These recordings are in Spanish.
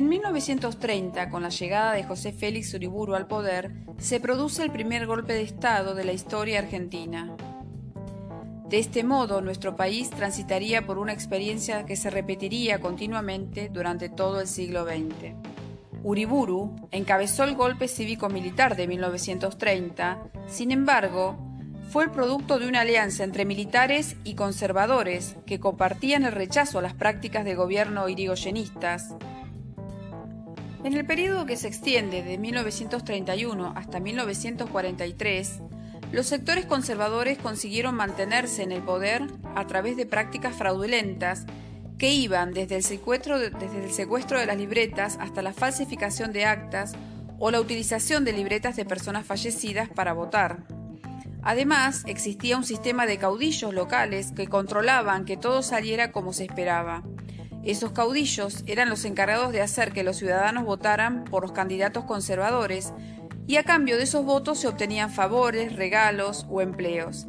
En 1930, con la llegada de José Félix Uriburu al poder, se produce el primer golpe de Estado de la historia argentina. De este modo, nuestro país transitaría por una experiencia que se repetiría continuamente durante todo el siglo XX. Uriburu encabezó el golpe cívico-militar de 1930, sin embargo, fue el producto de una alianza entre militares y conservadores que compartían el rechazo a las prácticas de gobierno irigoyenistas. En el periodo que se extiende de 1931 hasta 1943, los sectores conservadores consiguieron mantenerse en el poder a través de prácticas fraudulentas que iban desde el, secuestro de, desde el secuestro de las libretas hasta la falsificación de actas o la utilización de libretas de personas fallecidas para votar. Además, existía un sistema de caudillos locales que controlaban que todo saliera como se esperaba. Esos caudillos eran los encargados de hacer que los ciudadanos votaran por los candidatos conservadores y a cambio de esos votos se obtenían favores, regalos o empleos.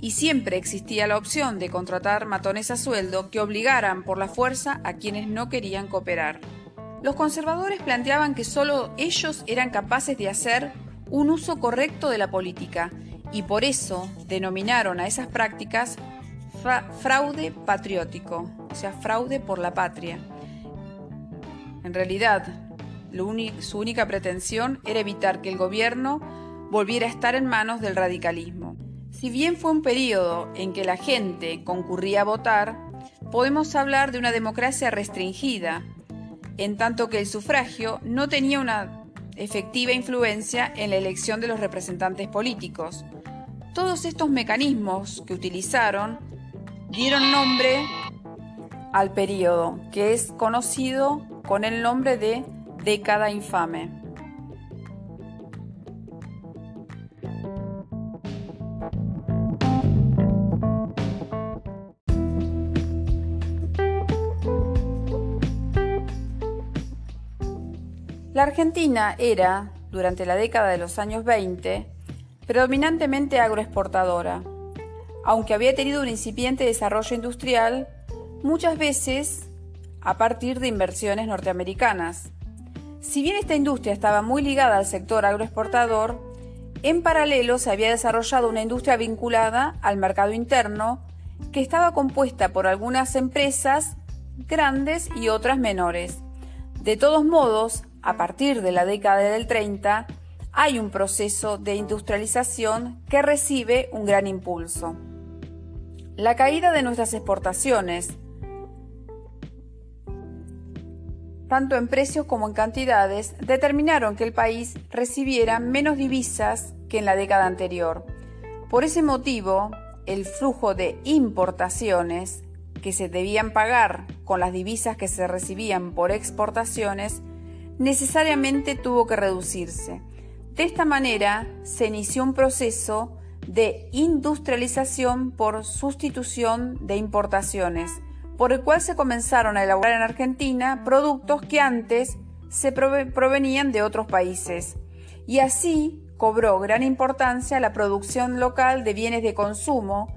Y siempre existía la opción de contratar matones a sueldo que obligaran por la fuerza a quienes no querían cooperar. Los conservadores planteaban que solo ellos eran capaces de hacer un uso correcto de la política y por eso denominaron a esas prácticas fraude patriótico, o sea, fraude por la patria. En realidad, su única pretensión era evitar que el gobierno volviera a estar en manos del radicalismo. Si bien fue un periodo en que la gente concurría a votar, podemos hablar de una democracia restringida, en tanto que el sufragio no tenía una efectiva influencia en la elección de los representantes políticos. Todos estos mecanismos que utilizaron dieron nombre al periodo, que es conocido con el nombre de década infame. La Argentina era, durante la década de los años 20, predominantemente agroexportadora. Aunque había tenido un incipiente desarrollo industrial, muchas veces a partir de inversiones norteamericanas, si bien esta industria estaba muy ligada al sector agroexportador, en paralelo se había desarrollado una industria vinculada al mercado interno que estaba compuesta por algunas empresas grandes y otras menores. De todos modos, a partir de la década del 30, hay un proceso de industrialización que recibe un gran impulso. La caída de nuestras exportaciones, tanto en precios como en cantidades, determinaron que el país recibiera menos divisas que en la década anterior. Por ese motivo, el flujo de importaciones que se debían pagar con las divisas que se recibían por exportaciones necesariamente tuvo que reducirse. De esta manera se inició un proceso de industrialización por sustitución de importaciones, por el cual se comenzaron a elaborar en Argentina productos que antes se provenían de otros países. Y así cobró gran importancia la producción local de bienes de consumo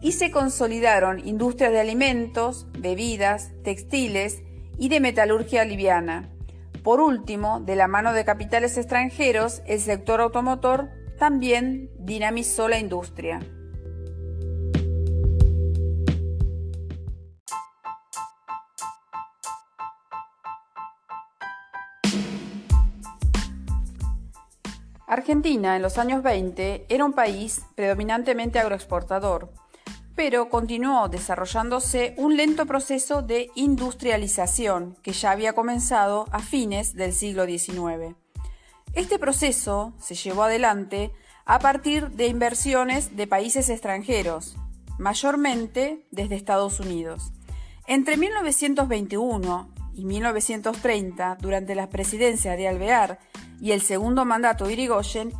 y se consolidaron industrias de alimentos, bebidas, textiles y de metalurgia liviana. Por último, de la mano de capitales extranjeros, el sector automotor también dinamizó la industria. Argentina en los años 20 era un país predominantemente agroexportador, pero continuó desarrollándose un lento proceso de industrialización que ya había comenzado a fines del siglo XIX. Este proceso se llevó adelante a partir de inversiones de países extranjeros, mayormente desde Estados Unidos. Entre 1921 y 1930, durante la presidencia de Alvear y el segundo mandato de Irigoyen,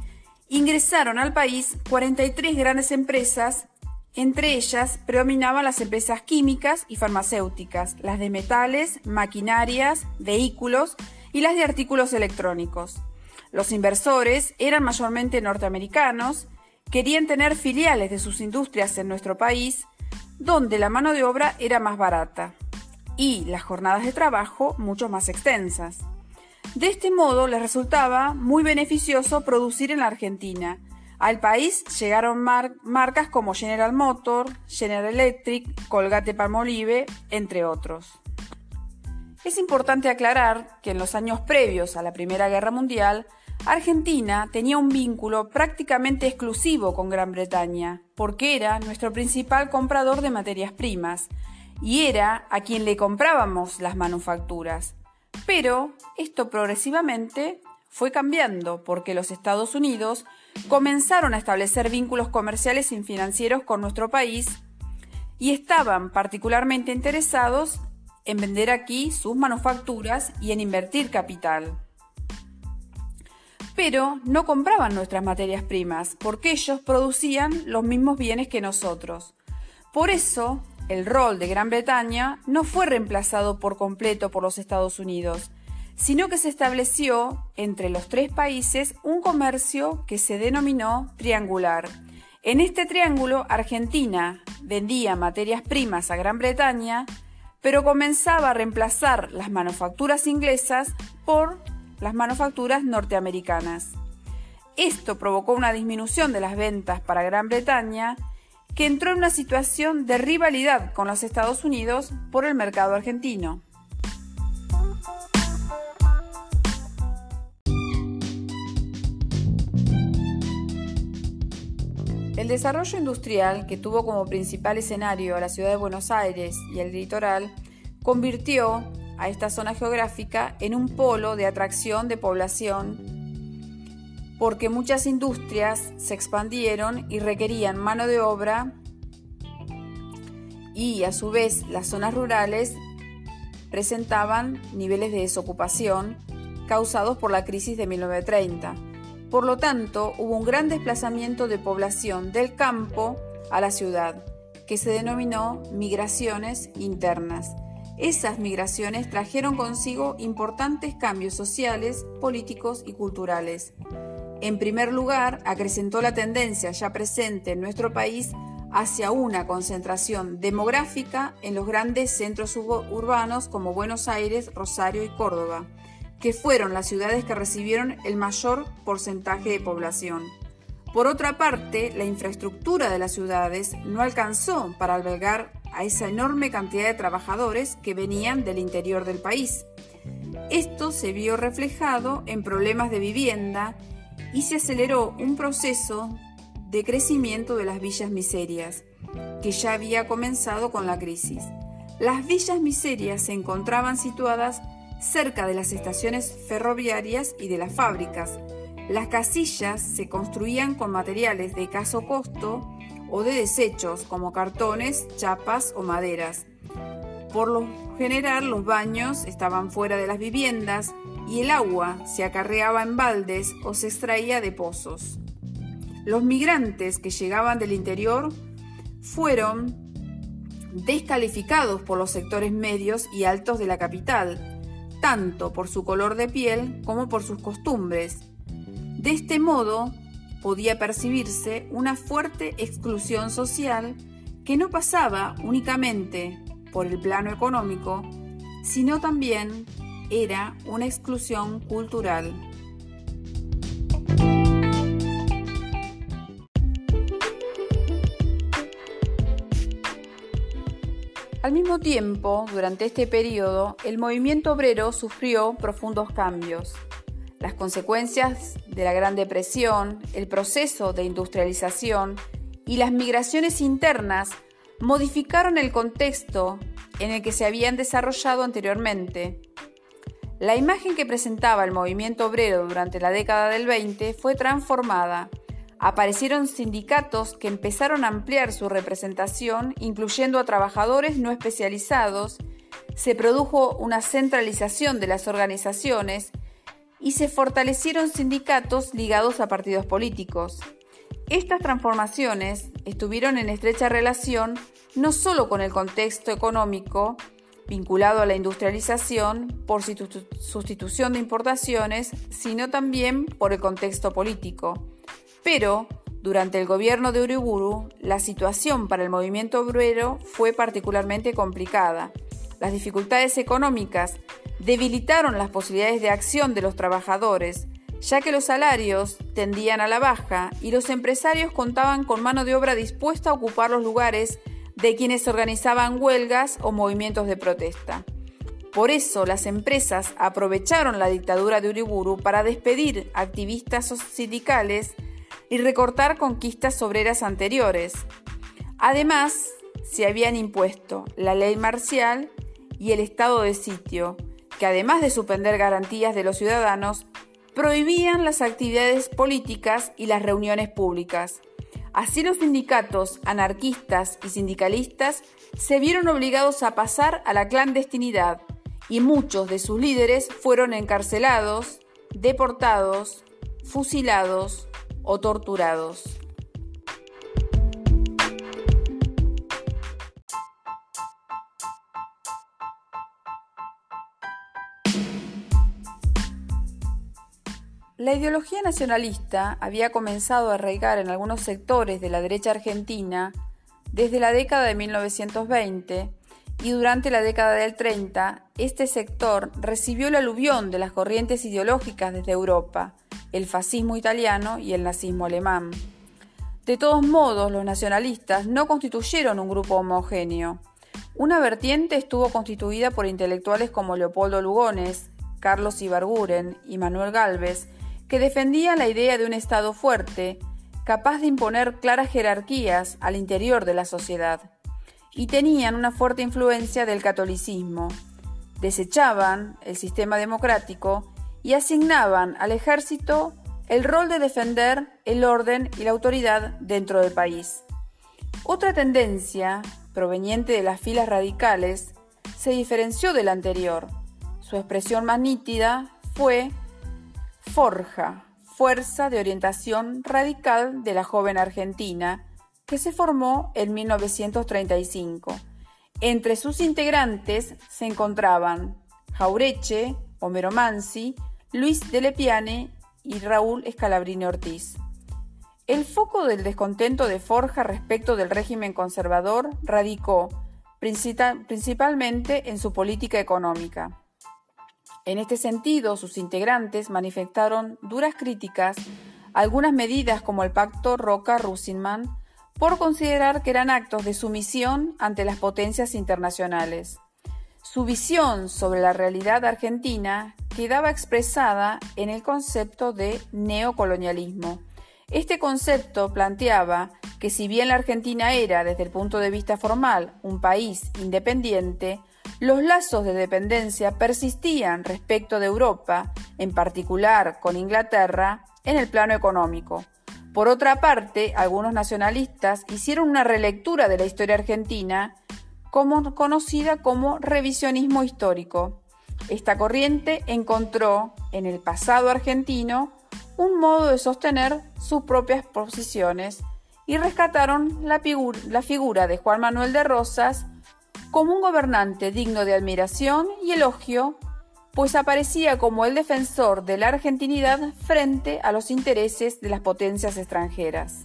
ingresaron al país 43 grandes empresas, entre ellas predominaban las empresas químicas y farmacéuticas, las de metales, maquinarias, vehículos y las de artículos electrónicos. Los inversores eran mayormente norteamericanos, querían tener filiales de sus industrias en nuestro país, donde la mano de obra era más barata. y las jornadas de trabajo mucho más extensas. De este modo les resultaba muy beneficioso producir en la Argentina. Al país llegaron marcas como General Motor, General Electric, Colgate Palmolive, entre otros. Es importante aclarar que en los años previos a la Primera Guerra Mundial, Argentina tenía un vínculo prácticamente exclusivo con Gran Bretaña, porque era nuestro principal comprador de materias primas, y era a quien le comprábamos las manufacturas. Pero esto progresivamente fue cambiando porque los Estados Unidos comenzaron a establecer vínculos comerciales y financieros con nuestro país y estaban particularmente interesados en vender aquí sus manufacturas y en invertir capital. Pero no compraban nuestras materias primas porque ellos producían los mismos bienes que nosotros. Por eso, el rol de Gran Bretaña no fue reemplazado por completo por los Estados Unidos, sino que se estableció entre los tres países un comercio que se denominó triangular. En este triángulo, Argentina vendía materias primas a Gran Bretaña, pero comenzaba a reemplazar las manufacturas inglesas por las manufacturas norteamericanas. Esto provocó una disminución de las ventas para Gran Bretaña, que entró en una situación de rivalidad con los Estados Unidos por el mercado argentino. El desarrollo industrial, que tuvo como principal escenario a la ciudad de Buenos Aires y el litoral, convirtió a esta zona geográfica en un polo de atracción de población porque muchas industrias se expandieron y requerían mano de obra y a su vez las zonas rurales presentaban niveles de desocupación causados por la crisis de 1930. Por lo tanto, hubo un gran desplazamiento de población del campo a la ciudad, que se denominó migraciones internas. Esas migraciones trajeron consigo importantes cambios sociales, políticos y culturales. En primer lugar, acrecentó la tendencia ya presente en nuestro país hacia una concentración demográfica en los grandes centros urbanos como Buenos Aires, Rosario y Córdoba que fueron las ciudades que recibieron el mayor porcentaje de población. Por otra parte, la infraestructura de las ciudades no alcanzó para albergar a esa enorme cantidad de trabajadores que venían del interior del país. Esto se vio reflejado en problemas de vivienda y se aceleró un proceso de crecimiento de las villas miserias, que ya había comenzado con la crisis. Las villas miserias se encontraban situadas cerca de las estaciones ferroviarias y de las fábricas. Las casillas se construían con materiales de caso costo o de desechos como cartones, chapas o maderas. Por lo general los baños estaban fuera de las viviendas y el agua se acarreaba en baldes o se extraía de pozos. Los migrantes que llegaban del interior fueron descalificados por los sectores medios y altos de la capital, tanto por su color de piel como por sus costumbres. De este modo, podía percibirse una fuerte exclusión social que no pasaba únicamente por el plano económico, sino también era una exclusión cultural. Al mismo tiempo, durante este periodo, el movimiento obrero sufrió profundos cambios. Las consecuencias de la Gran Depresión, el proceso de industrialización y las migraciones internas modificaron el contexto en el que se habían desarrollado anteriormente. La imagen que presentaba el movimiento obrero durante la década del 20 fue transformada Aparecieron sindicatos que empezaron a ampliar su representación, incluyendo a trabajadores no especializados, se produjo una centralización de las organizaciones y se fortalecieron sindicatos ligados a partidos políticos. Estas transformaciones estuvieron en estrecha relación no solo con el contexto económico, vinculado a la industrialización por sustitución de importaciones, sino también por el contexto político. Pero, durante el gobierno de Uriburu, la situación para el movimiento obrero fue particularmente complicada. las dificultades económicas debilitaron las posibilidades de acción de los trabajadores, ya que los salarios tendían a la baja y los empresarios contaban con mano de obra dispuesta a ocupar los lugares de quienes organizaban huelgas o movimientos de protesta. Por eso las empresas aprovecharon la dictadura de Uriburu para despedir activistas sindicales y recortar conquistas obreras anteriores. Además, se habían impuesto la ley marcial y el estado de sitio, que además de suspender garantías de los ciudadanos, prohibían las actividades políticas y las reuniones públicas. Así los sindicatos anarquistas y sindicalistas se vieron obligados a pasar a la clandestinidad y muchos de sus líderes fueron encarcelados, deportados, fusilados o torturados. La ideología nacionalista había comenzado a arraigar en algunos sectores de la derecha argentina desde la década de 1920 y durante la década del 30 este sector recibió el aluvión de las corrientes ideológicas desde Europa, el fascismo italiano y el nazismo alemán. De todos modos, los nacionalistas no constituyeron un grupo homogéneo. Una vertiente estuvo constituida por intelectuales como Leopoldo Lugones, Carlos Ibarguren y Manuel Galvez, que defendían la idea de un Estado fuerte, capaz de imponer claras jerarquías al interior de la sociedad y tenían una fuerte influencia del catolicismo. Desechaban el sistema democrático y asignaban al ejército el rol de defender el orden y la autoridad dentro del país. Otra tendencia, proveniente de las filas radicales, se diferenció de la anterior. Su expresión más nítida fue Forja, Fuerza de Orientación Radical de la Joven Argentina, que se formó en 1935. Entre sus integrantes se encontraban Jaureche, Homero Mansi, Luis de Lepiane y Raúl Escalabrini Ortiz. El foco del descontento de Forja respecto del régimen conservador radicó principalmente en su política económica. En este sentido, sus integrantes manifestaron duras críticas a algunas medidas como el Pacto Roca-Rusinman, por considerar que eran actos de sumisión ante las potencias internacionales. Su visión sobre la realidad argentina quedaba expresada en el concepto de neocolonialismo. Este concepto planteaba que si bien la Argentina era, desde el punto de vista formal, un país independiente, los lazos de dependencia persistían respecto de Europa, en particular con Inglaterra, en el plano económico. Por otra parte, algunos nacionalistas hicieron una relectura de la historia argentina conocida como revisionismo histórico. Esta corriente encontró en el pasado argentino un modo de sostener sus propias posiciones y rescataron la figura de Juan Manuel de Rosas como un gobernante digno de admiración y elogio pues aparecía como el defensor de la argentinidad frente a los intereses de las potencias extranjeras.